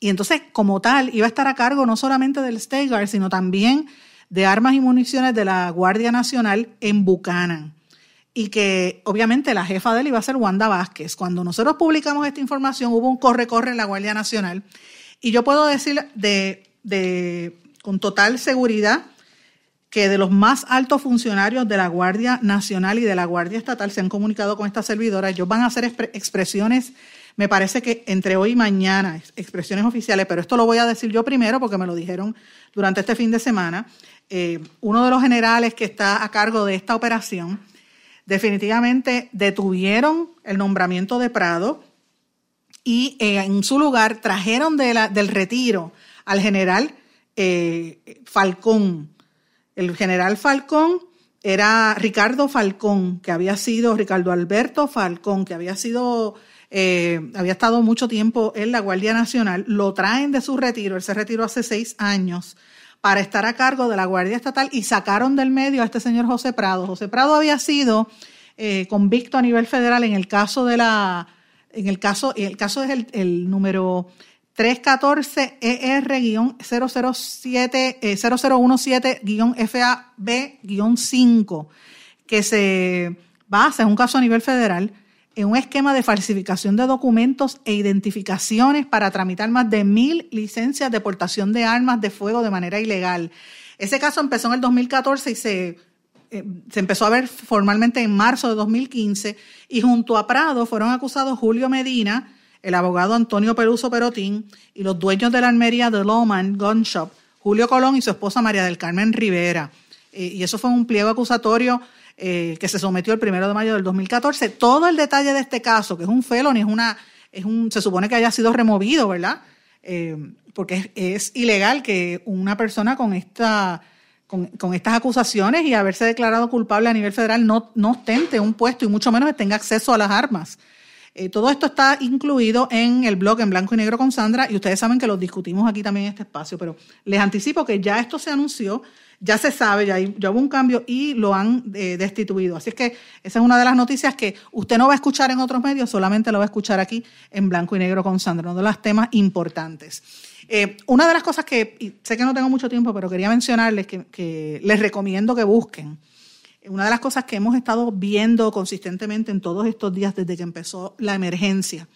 Y entonces, como tal, iba a estar a cargo no solamente del State Guard, sino también de armas y municiones de la Guardia Nacional en Buchanan y que obviamente la jefa de él iba a ser Wanda Vázquez. Cuando nosotros publicamos esta información hubo un corre-corre en la Guardia Nacional y yo puedo decir de, de, con total seguridad que de los más altos funcionarios de la Guardia Nacional y de la Guardia Estatal se han comunicado con esta servidora. Ellos van a hacer expresiones, me parece que entre hoy y mañana, expresiones oficiales, pero esto lo voy a decir yo primero porque me lo dijeron durante este fin de semana. Eh, uno de los generales que está a cargo de esta operación definitivamente detuvieron el nombramiento de Prado y eh, en su lugar trajeron del retiro al general eh, Falcón. El general Falcón era Ricardo Falcón, que había sido Ricardo Alberto Falcón, que había sido, eh, había estado mucho tiempo en la Guardia Nacional. Lo traen de su retiro, él se retiró hace seis años para estar a cargo de la Guardia Estatal y sacaron del medio a este señor José Prado. José Prado había sido eh, convicto a nivel federal en el caso de la, en el caso, el caso es el, el número 314 ER-007, 0017-FAB-5, que se basa en un caso a nivel federal en un esquema de falsificación de documentos e identificaciones para tramitar más de mil licencias de portación de armas de fuego de manera ilegal. Ese caso empezó en el 2014 y se, eh, se empezó a ver formalmente en marzo de 2015 y junto a Prado fueron acusados Julio Medina, el abogado Antonio Peruso Perotín y los dueños de la armería de Lowman Gun Shop, Julio Colón y su esposa María del Carmen Rivera. Eh, y eso fue un pliego acusatorio eh, que se sometió el primero de mayo del 2014. Todo el detalle de este caso, que es un felony, es una, es un, se supone que haya sido removido, ¿verdad? Eh, porque es, ilegal que una persona con esta con, con, estas acusaciones y haberse declarado culpable a nivel federal no, no ostente un puesto y mucho menos tenga acceso a las armas. Eh, todo esto está incluido en el blog en blanco y negro con Sandra y ustedes saben que lo discutimos aquí también en este espacio, pero les anticipo que ya esto se anunció ya se sabe, ya, hubo un cambio y lo han eh, destituido. Así es que esa es una de las noticias que usted no va a escuchar en otros medios, solamente lo va a escuchar aquí en blanco y negro con Sandra, uno de los temas importantes. Eh, una de las cosas que, sé que no tengo mucho tiempo, pero quería mencionarles que, que les recomiendo que busquen. Una de las cosas que hemos estado viendo consistentemente en todos estos días desde que empezó la emergencia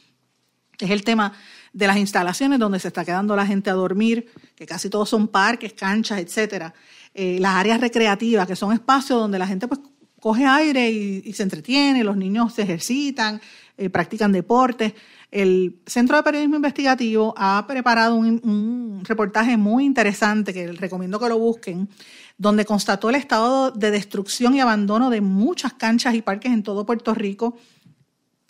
es el tema de las instalaciones donde se está quedando la gente a dormir, que casi todos son parques, canchas, etcétera. Eh, las áreas recreativas, que son espacios donde la gente pues coge aire y, se entretiene, los niños se ejercitan, eh, practican deportes. El Centro de Periodismo Investigativo ha preparado un, reportaje muy interesante que recomiendo que lo busquen, donde constató el estado de destrucción y abandono de muchas canchas y parques en todo Puerto Rico,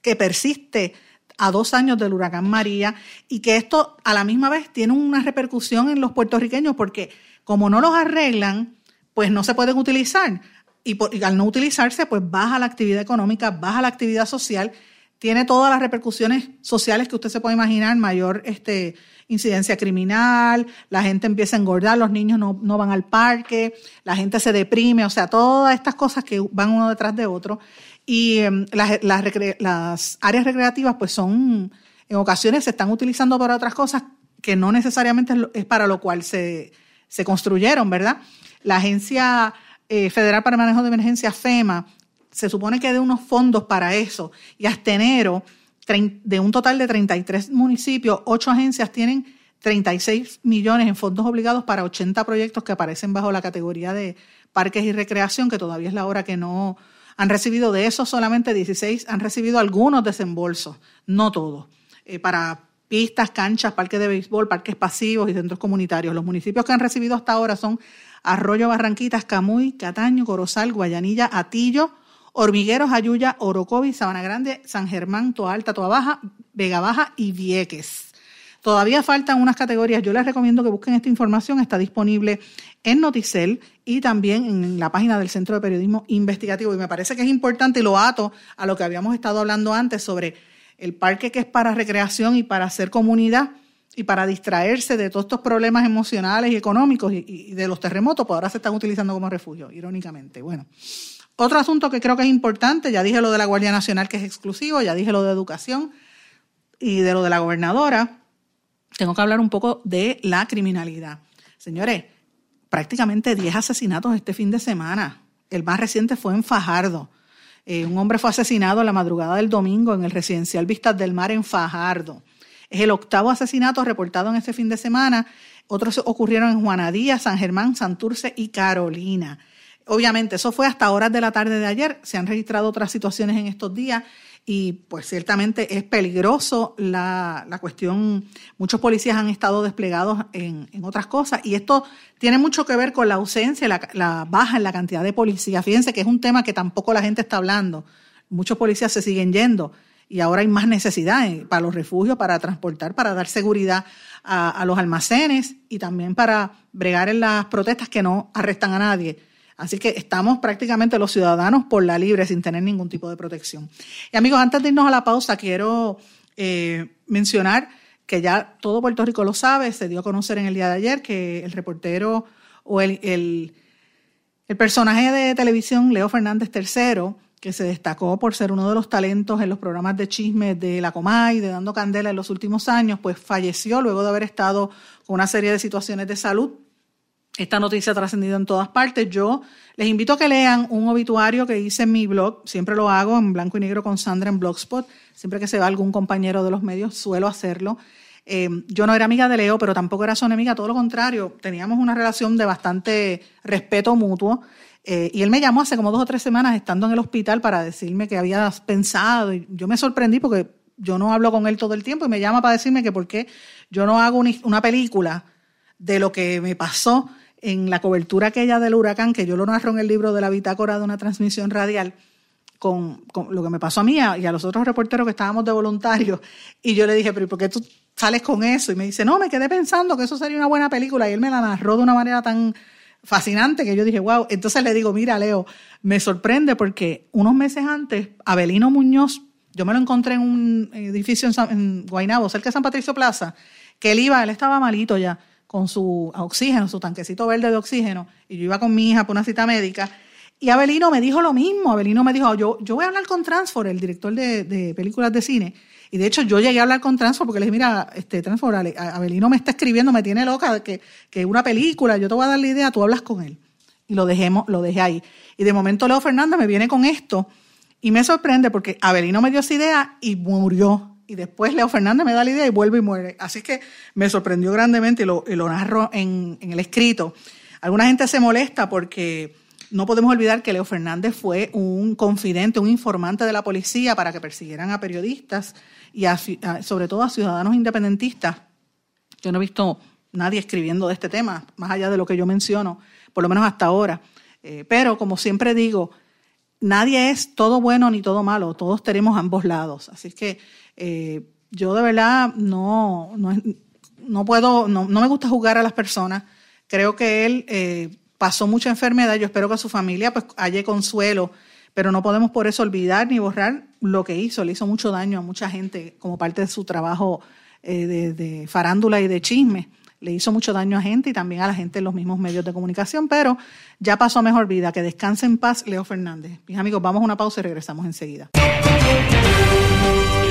que persiste a dos años del huracán María y que esto a la misma vez tiene una repercusión en los puertorriqueños porque como no los arreglan, pues no se pueden utilizar. Y, al no utilizarse, pues baja la actividad económica, baja la actividad social, tiene todas las repercusiones sociales que usted se puede imaginar, mayor este, incidencia criminal, la gente empieza a engordar, los niños no, van al parque, la gente se deprime, o sea, todas estas cosas que van uno detrás de otro. Y em, las, las, áreas recreativas, pues son, en ocasiones se están utilizando para otras cosas que no necesariamente es para lo cual se, se construyeron, ¿verdad? La Agencia eh, Federal para el Manejo de Emergencia, FEMA, se supone que de unos fondos para eso. Y hasta enero, de un total de 33 municipios, ocho agencias tienen 36 millones en fondos obligados para 80 proyectos que aparecen bajo la categoría de parques y recreación, que todavía es la hora que no han recibido de esos solamente 16 han recibido algunos desembolsos, no todos, eh, para pistas, canchas, parques de béisbol, parques pasivos y centros comunitarios. Los municipios que han recibido hasta ahora son Arroyo Barranquitas, Camuy, Cataño, Corozal, Guayanilla, Atillo, Hormigueros, Ayuya, Orocovi, Sabana Grande, San Germán, Toa Alta, Toa Baja, Vega Baja y Vieques. Todavía faltan unas categorías. Yo les recomiendo que busquen esta información. Está disponible en Noticel y también en la página del Centro de Periodismo Investigativo. Y me parece que es importante y lo ato a lo que habíamos estado hablando antes sobre el parque que es para recreación y para hacer comunidad y para distraerse de todos estos problemas emocionales y económicos y, de los terremotos, pues ahora se están utilizando como refugio, irónicamente. Bueno, otro asunto que creo que es importante, ya dije lo de la Guardia Nacional que es exclusivo, ya dije lo de educación y de lo de la gobernadora tengo que hablar un poco de la criminalidad. Señores, prácticamente 10 asesinatos este fin de semana. El más reciente fue en Fajardo. Eh, un hombre fue asesinado en la madrugada del domingo en el residencial Vistas del Mar en Fajardo. Es el octavo asesinato reportado en este fin de semana. Otros ocurrieron en Juanadía, San Germán, Santurce y Carolina. Obviamente, eso fue hasta horas de la tarde de ayer. Se han registrado otras situaciones en estos días y pues ciertamente es peligroso la, la cuestión. Muchos policías han estado desplegados en, en, otras cosas y esto tiene mucho que ver con la ausencia, la, la baja en la cantidad de policías. Fíjense que es un tema que tampoco la gente está hablando. Muchos policías se siguen yendo y ahora hay más necesidad para los refugios, para transportar, para dar seguridad a los almacenes y también para bregar en las protestas que no arrestan a nadie Así que estamos prácticamente los ciudadanos por la libre sin tener ningún tipo de protección. Y amigos, antes de irnos a la pausa, quiero eh, mencionar que ya todo Puerto Rico lo sabe, se dio a conocer en el día de ayer que el reportero o el, el, personaje de televisión Leo Fernández III, que se destacó por ser uno de los talentos en los programas de chismes de la Comay, de Dando Candela en los últimos años, pues falleció luego de haber estado con una serie de situaciones de salud esta noticia ha trascendido en todas partes. Yo les invito a que lean un obituario que hice en mi blog. Siempre lo hago en blanco y negro con Sandra en Blogspot. Siempre que se va algún compañero de los medios, suelo hacerlo. Eh, yo no era amiga de Leo, pero tampoco era su enemiga, todo lo contrario. Teníamos una relación de bastante respeto mutuo. Eh, y él me llamó hace como dos o tres semanas estando en el hospital para decirme que había pensado. Yo me sorprendí porque yo no hablo con él todo el tiempo y me llama para decirme que por qué yo no hago una película de lo que me pasó en la cobertura aquella del huracán, que yo lo narro en el libro de la bitácora de una transmisión radial, con, lo que me pasó a mí y a los otros reporteros que estábamos de voluntarios. Y yo le dije, pero ¿por qué tú sales con eso? Y me dice, no, me quedé pensando que eso sería una buena película. Y él me la narró de una manera tan fascinante que yo dije, wow. Entonces le digo, mira, Leo, me sorprende porque unos meses antes, Abelino Muñoz, yo me lo encontré en un edificio en, en Guaynabo, cerca de San Patricio Plaza, que él iba, él estaba malito ya con su oxígeno, su tanquecito verde de oxígeno, y yo iba con mi hija por una cita médica, y Abelino me dijo lo mismo, Abelino me dijo, yo, yo voy a hablar con Transfor, el director de, películas de cine, y de hecho yo llegué a hablar con Transfor porque le dije, mira, este Transfor, Abelino me está escribiendo, me tiene loca, que, que una película, yo te voy a dar la idea, tú hablas con él. Y lo, dejemos, lo dejé ahí. Y de momento Leo Fernández me viene con esto, y me sorprende porque Abelino me dio esa idea y murió y después Leo Fernández me da la idea y vuelve y muere. Así que me sorprendió grandemente y lo, lo narro en, en, el escrito. Alguna gente se molesta porque no podemos olvidar que Leo Fernández fue un confidente, un informante de la policía para que persiguieran a periodistas y sobre todo a ciudadanos independentistas. Yo no he visto nadie escribiendo de este tema, más allá de lo que yo menciono, por lo menos hasta ahora. Eh, pero como siempre digo, nadie es todo bueno ni todo malo, todos tenemos ambos lados. Así que eh, yo de verdad no, no, puedo, no, me gusta juzgar a las personas. Creo que él eh, pasó mucha enfermedad. Yo espero que su familia pues haya consuelo, pero no podemos por eso olvidar ni borrar lo que hizo. Le hizo mucho daño a mucha gente como parte de su trabajo eh, de, de farándula y de chisme le hizo mucho daño a gente y también a la gente en los mismos medios de comunicación, pero ya pasó a mejor vida. Que descanse en paz, Leo Fernández. Mis amigos, vamos a una pausa y regresamos enseguida.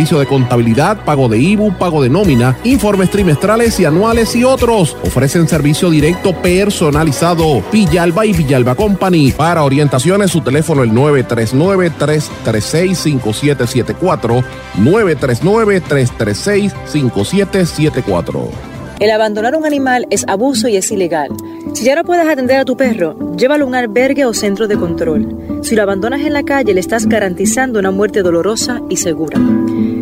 servicio de contabilidad, pago de IBU, pago de nómina, informes trimestrales y anuales y otros. Ofrecen servicio directo personalizado. Villalba y Villalba Company. Para orientaciones, su teléfono el 939-336-5774. 939-336-5774. El abandonar un animal es abuso y es ilegal. Si ya no puedes atender a tu perro, llévalo a un albergue o centro de control. Si lo abandonas en la calle, le estás garantizando una muerte dolorosa y segura.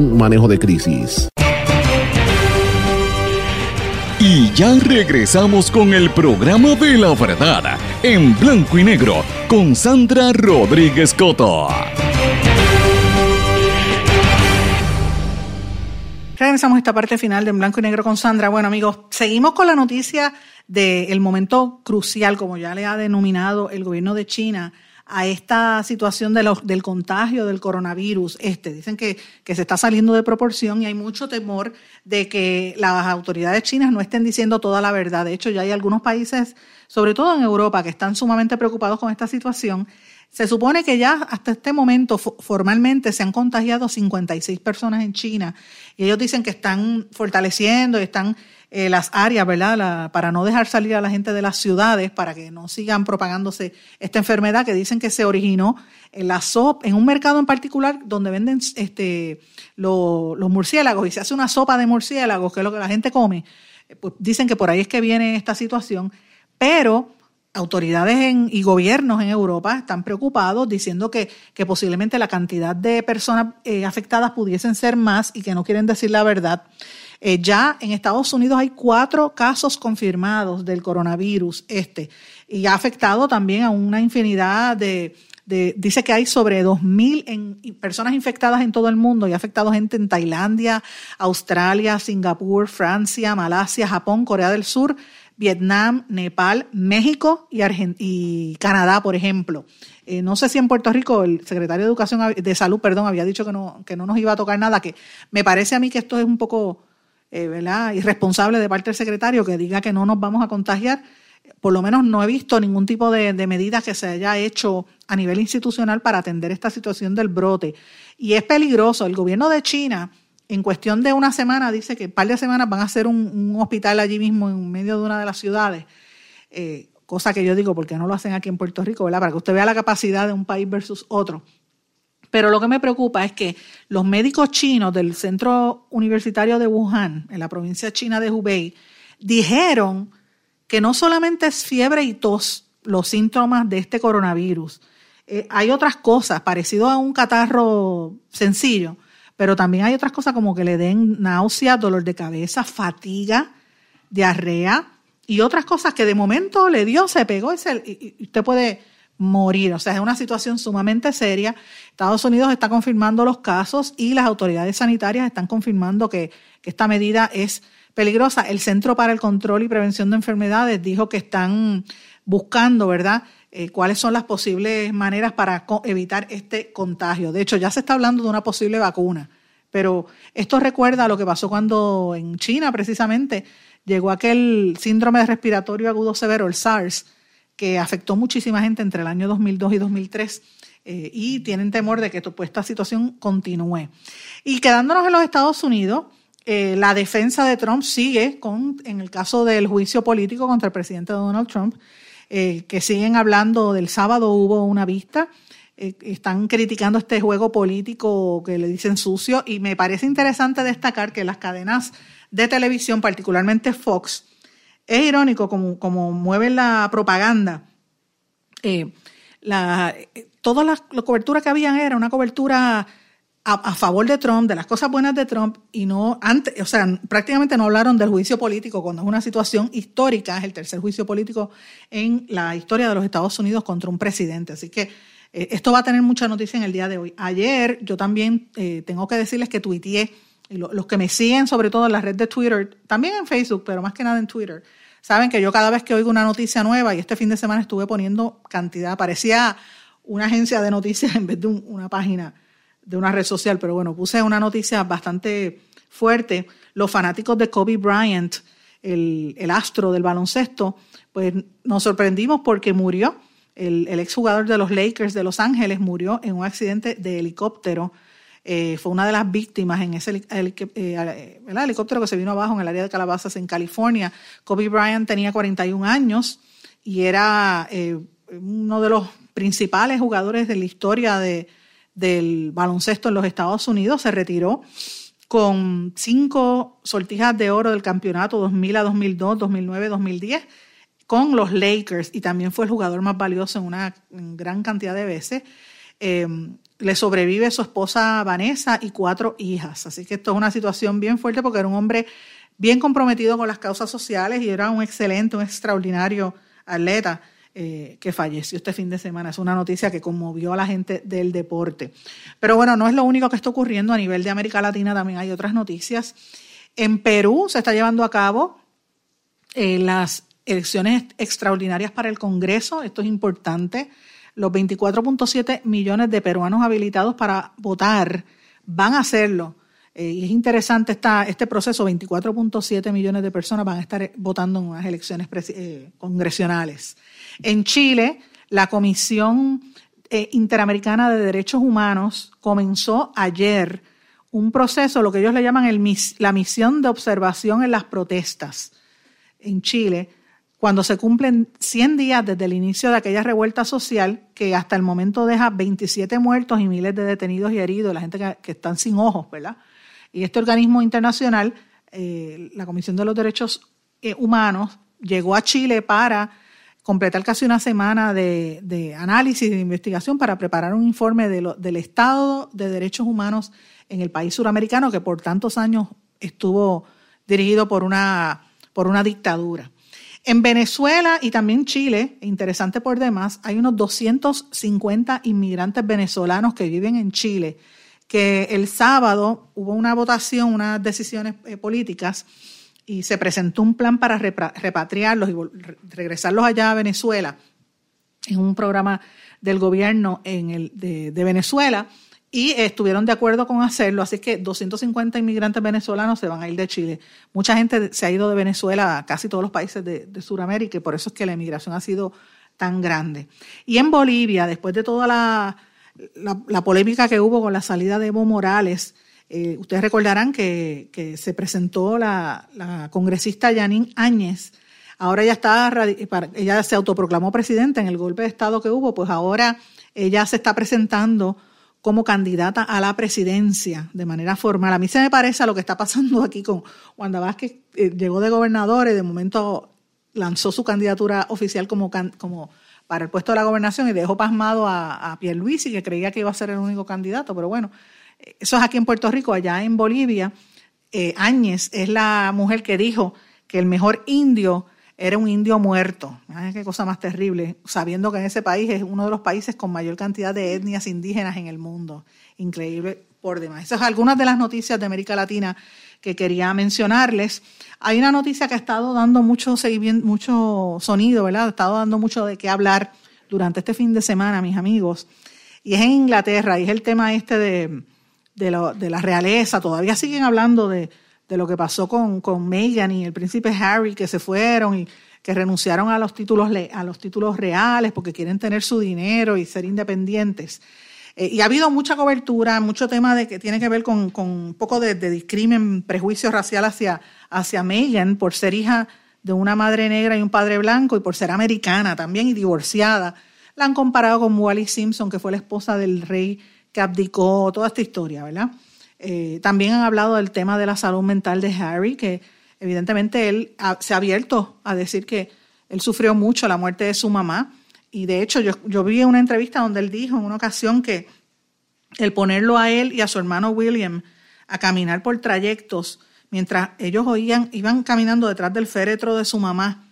manejo de crisis. Y ya regresamos con el programa de la verdad en blanco y negro con Sandra Rodríguez Coto. Regresamos a esta parte final de En Blanco y Negro con Sandra. Bueno, amigos, seguimos con la noticia del momento crucial, como ya le ha denominado el gobierno de China, a esta situación de del contagio del coronavirus. Este, dicen que, que se está saliendo de proporción y hay mucho temor de que las autoridades chinas no estén diciendo toda la verdad. De hecho, ya hay algunos países, sobre todo en Europa, que están sumamente preocupados con esta situación. Se supone que ya hasta este momento formalmente se han contagiado 56 personas en China y ellos dicen que están fortaleciendo y están eh, las áreas, ¿verdad? para no dejar salir a la gente de las ciudades, para que no sigan propagándose esta enfermedad que dicen que se originó en la sopa, en un mercado en particular donde venden este, los murciélagos y se hace una sopa de murciélagos, que es lo que la gente come. Eh, pues dicen que por ahí es que viene esta situación, pero autoridades y gobiernos en Europa están preocupados diciendo que, posiblemente la cantidad de personas eh, afectadas pudiesen ser más y que no quieren decir la verdad. Eh, ya en Estados Unidos hay cuatro casos confirmados del coronavirus este y ha afectado también a una infinidad de, dice que hay sobre 2.000 personas infectadas en todo el mundo y ha afectado gente en Tailandia, Australia, Singapur, Francia, Malasia, Japón, Corea del Sur, Vietnam, Nepal, México y, y Canadá, por ejemplo. Eh, no sé si en Puerto Rico el secretario de Educación de Salud, perdón, había dicho que no, que no nos iba a tocar nada, que me parece a mí que esto es un poco eh, ¿verdad? irresponsable de parte del secretario que diga que no nos vamos a contagiar. Por lo menos no he visto ningún tipo de, de medida que se haya hecho a nivel institucional para atender esta situación del brote. Y es peligroso. El gobierno de China, en cuestión de una semana, dice que un par de semanas van a hacer un, hospital allí mismo en medio de una de las ciudades. Eh, cosa que yo digo, porque no lo hacen aquí en Puerto Rico, ¿verdad? Para que usted vea la capacidad de un país versus otro. Pero lo que me preocupa es que los médicos chinos del Centro Universitario de Wuhan, en la provincia china de Hubei, dijeron que no solamente es fiebre y tos los síntomas de este coronavirus, eh, hay otras cosas parecido a un catarro sencillo, pero también hay otras cosas como que le den náusea, dolor de cabeza, fatiga, diarrea y otras cosas que de momento le dio, se pegó y, y usted puede morir. O sea, es una situación sumamente seria. Estados Unidos está confirmando los casos y las autoridades sanitarias están confirmando que, esta medida es peligrosa. El Centro para el Control y Prevención de Enfermedades dijo que están buscando, ¿verdad? Eh, cuáles son las posibles maneras para evitar este contagio. De hecho, ya se está hablando de una posible vacuna, pero esto recuerda lo que pasó cuando en China precisamente llegó aquel síndrome respiratorio agudo severo, el SARS, que afectó muchísima gente entre el año 2002 y 2003 eh, y tienen temor de que pues, esta situación continúe. Y quedándonos en los Estados Unidos, eh, la defensa de Trump sigue con, en el caso del juicio político contra el presidente Donald Trump, eh, que siguen hablando del sábado hubo una vista, están criticando este juego político que le dicen sucio y me parece interesante destacar que las cadenas de televisión, particularmente Fox, es irónico como, como mueven la propaganda. Eh, la, toda la, cobertura que habían era una cobertura a, favor de Trump, de las cosas buenas de Trump, y no antes, o sea, prácticamente no hablaron del juicio político cuando es una situación histórica, es el tercer juicio político en la historia de los Estados Unidos contra un presidente. Así que eh, esto va a tener mucha noticia en el día de hoy. Ayer yo también eh, tengo que decirles que tuiteé los que me siguen, sobre todo en la red de Twitter, también en Facebook, pero más que nada en Twitter, saben que yo cada vez que oigo una noticia nueva, y este fin de semana estuve poniendo cantidad, parecía una agencia de noticias en vez de una página de una red social, pero bueno, puse una noticia bastante fuerte. Los fanáticos de Kobe Bryant, el, astro del baloncesto, pues nos sorprendimos porque murió. El, el exjugador de los Lakers de Los Ángeles murió en un accidente de helicóptero eh, fue una de las víctimas en ese eh, helicóptero que se vino abajo en el área de Calabazas en California. Kobe Bryant tenía 41 años y era eh, uno de los principales jugadores de la historia de, del baloncesto en los Estados Unidos. Se retiró con cinco sortijas de oro del campeonato 2000 a 2002, 2009, 2010 con los Lakers y también fue el jugador más valioso en una gran cantidad de veces le sobrevive su esposa Vanessa y cuatro hijas. Así que esto es una situación bien fuerte porque era un hombre bien comprometido con las causas sociales y era un excelente, un extraordinario atleta eh, que falleció este fin de semana. Es una noticia que conmovió a la gente del deporte. Pero bueno, no es lo único que está ocurriendo a nivel de América Latina, también hay otras noticias. En Perú se está llevando a cabo eh, las elecciones extraordinarias para el Congreso. Esto es importante los 24.7 millones de peruanos habilitados para votar van a hacerlo. Eh, y es interesante este proceso, 24.7 millones de personas van a estar votando en unas elecciones eh, congresionales. En Chile, la Comisión eh, Interamericana de Derechos Humanos comenzó ayer un proceso, lo que ellos le llaman la misión de observación en las protestas en Chile, cuando se cumplen 100 días desde el inicio de aquella revuelta social que hasta el momento deja 27 muertos y miles de detenidos y heridos, la gente que, están sin ojos, ¿verdad? Y este organismo internacional, eh, la Comisión de los Derechos eh, Humanos, llegó a Chile para completar casi una semana de, análisis, de investigación para preparar un informe del estado de derechos humanos en el país suramericano que por tantos años estuvo dirigido por una, por una dictadura. En Venezuela y también Chile, interesante por demás, hay unos 250 inmigrantes venezolanos que viven en Chile, que el sábado hubo una votación, unas decisiones eh, políticas y se presentó un plan para repatriarlos y regresarlos allá a Venezuela en un programa del gobierno en el, de Venezuela y estuvieron de acuerdo con hacerlo, así que 250 inmigrantes venezolanos se van a ir de Chile. Mucha gente se ha ido de Venezuela a casi todos los países de, Sudamérica y por eso es que la inmigración ha sido tan grande. Y en Bolivia, después de toda la, la, polémica que hubo con la salida de Evo Morales, eh, ustedes recordarán que, se presentó la, congresista Janine Áñez. Ahora ella, está, ella se autoproclamó presidenta en el golpe de Estado que hubo, pues ahora ella se está presentando como candidata a la presidencia de manera formal. A mí se me parece a lo que está pasando aquí con Wanda Vázquez, eh, llegó de gobernador y de momento lanzó su candidatura oficial como, como para el puesto de la gobernación y dejó pasmado a, a Pierluisi, que creía que iba a ser el único candidato, pero bueno, eso es aquí en Puerto Rico, allá en Bolivia, eh, Áñez es la mujer que dijo que el mejor indio era un indio muerto. qué cosa más terrible, sabiendo que en ese país es uno de los países con mayor cantidad de etnias indígenas en el mundo. Increíble por demás. Esas son algunas de las noticias de América Latina que quería mencionarles. Hay una noticia que ha estado dando mucho seguimiento, mucho sonido, ¿verdad? Ha estado dando mucho de qué hablar durante este fin de semana, mis amigos. Y es en Inglaterra, y es el tema este de, de, la realeza. Todavía siguen hablando de, de lo que pasó con, con Meghan y el príncipe Harry, que se fueron y que renunciaron a los títulos, a los títulos reales porque quieren tener su dinero y ser independientes. Eh, y ha habido mucha cobertura, mucho tema de que tiene que ver con, con un poco de, de, prejuicio racial hacia, hacia Meghan por ser hija de una madre negra y un padre blanco y por ser americana también y divorciada. La han comparado con Wally Simpson, que fue la esposa del rey que abdicó, toda esta historia, ¿verdad? Eh, también han hablado del tema de la salud mental de Harry, que evidentemente él se ha abierto a decir que él sufrió mucho la muerte de su mamá. Y de hecho, yo, yo vi una entrevista donde él dijo en una ocasión que el ponerlo a él y a su hermano William a caminar por trayectos mientras ellos oían, iban caminando detrás del féretro de su mamá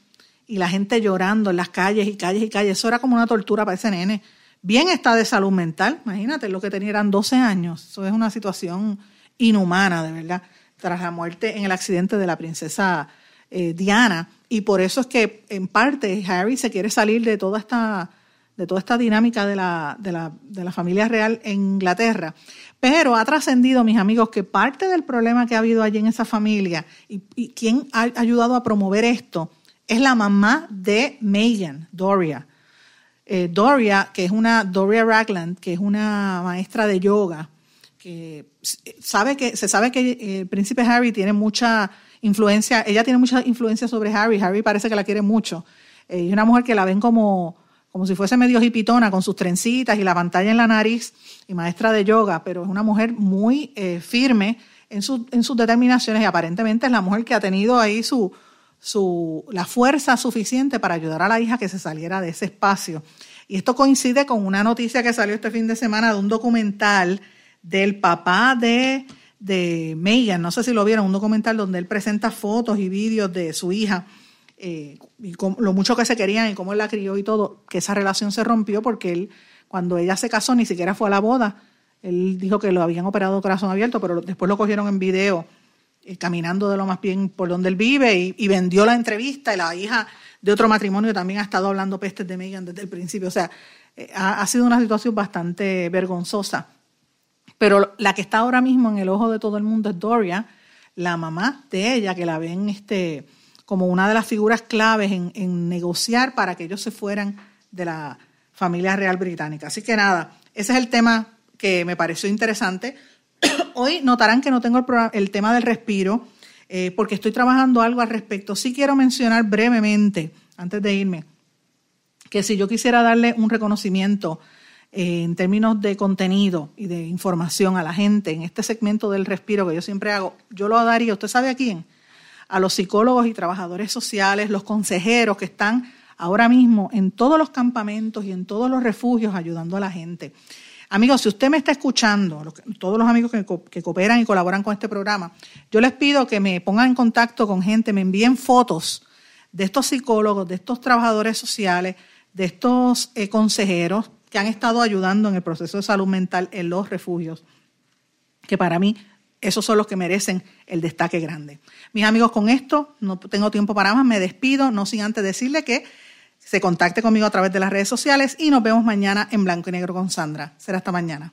y la gente llorando en las calles y calles y calles. Eso era como una tortura para ese nene bien está de salud mental. Imagínate, lo que tenía eran 12 años. Eso es una situación inhumana, de verdad, tras la muerte en el accidente de la princesa eh, Diana. Y por eso es que, en parte, Harry se quiere salir de toda esta, de toda esta dinámica de la, de, la, de familia real en Inglaterra. Pero ha trascendido, mis amigos, que parte del problema que ha habido allí en esa familia y, quien ha ayudado a promover esto es la mamá de Megan, Doria eh, Doria, que es una, Doria Ragland, que es una maestra de yoga, que sabe que, se sabe que el príncipe Harry tiene mucha influencia, ella tiene mucha influencia sobre Harry, Harry parece que la quiere mucho. Eh, es una mujer que la ven como, como si fuese medio hipitona, con sus trencitas y la pantalla en la nariz, y maestra de yoga, pero es una mujer muy eh, firme en, en sus determinaciones y aparentemente es la mujer que ha tenido ahí su, su, la fuerza suficiente para ayudar a la hija que se saliera de ese espacio. Y esto coincide con una noticia que salió este fin de semana de un documental del papá de, de Megan, no sé si lo vieron, un documental donde él presenta fotos y vídeos de su hija eh, y lo mucho que se querían y cómo él la crió y todo, que esa relación se rompió porque él, cuando ella se casó, ni siquiera fue a la boda. Él dijo que lo habían operado corazón abierto, pero después lo cogieron en video eh, caminando de lo más bien por donde él vive y, vendió la entrevista y la hija de otro matrimonio también ha estado hablando pestes de Megan desde el principio. O sea, eh, ha, sido una situación bastante vergonzosa. Pero la que está ahora mismo en el ojo de todo el mundo es Doria, la mamá de ella, que la ven este, como una de las figuras claves en, negociar para que ellos se fueran de la familia real británica. Así que nada, ese es el tema que me pareció interesante Hoy notarán que no tengo el, tema del respiro eh, porque estoy trabajando algo al respecto. Sí quiero mencionar brevemente, antes de irme, que si yo quisiera darle un reconocimiento eh, en términos de contenido y de información a la gente en este segmento del respiro que yo siempre hago, yo lo daría, ¿usted sabe a quién? A los psicólogos y trabajadores sociales, los consejeros que están ahora mismo en todos los campamentos y en todos los refugios ayudando a la gente. Amigos, si usted me está escuchando, todos los amigos que, cooperan y colaboran con este programa, yo les pido que me pongan en contacto con gente, me envíen fotos de estos psicólogos, de estos trabajadores sociales, de estos eh, consejeros que han estado ayudando en el proceso de salud mental en los refugios, que para mí esos son los que merecen el destaque grande. Mis amigos, con esto no tengo tiempo para más, me despido, no sin antes decirle que se contacte conmigo a través de las redes sociales y nos vemos mañana en Blanco y Negro con Sandra. Será hasta mañana.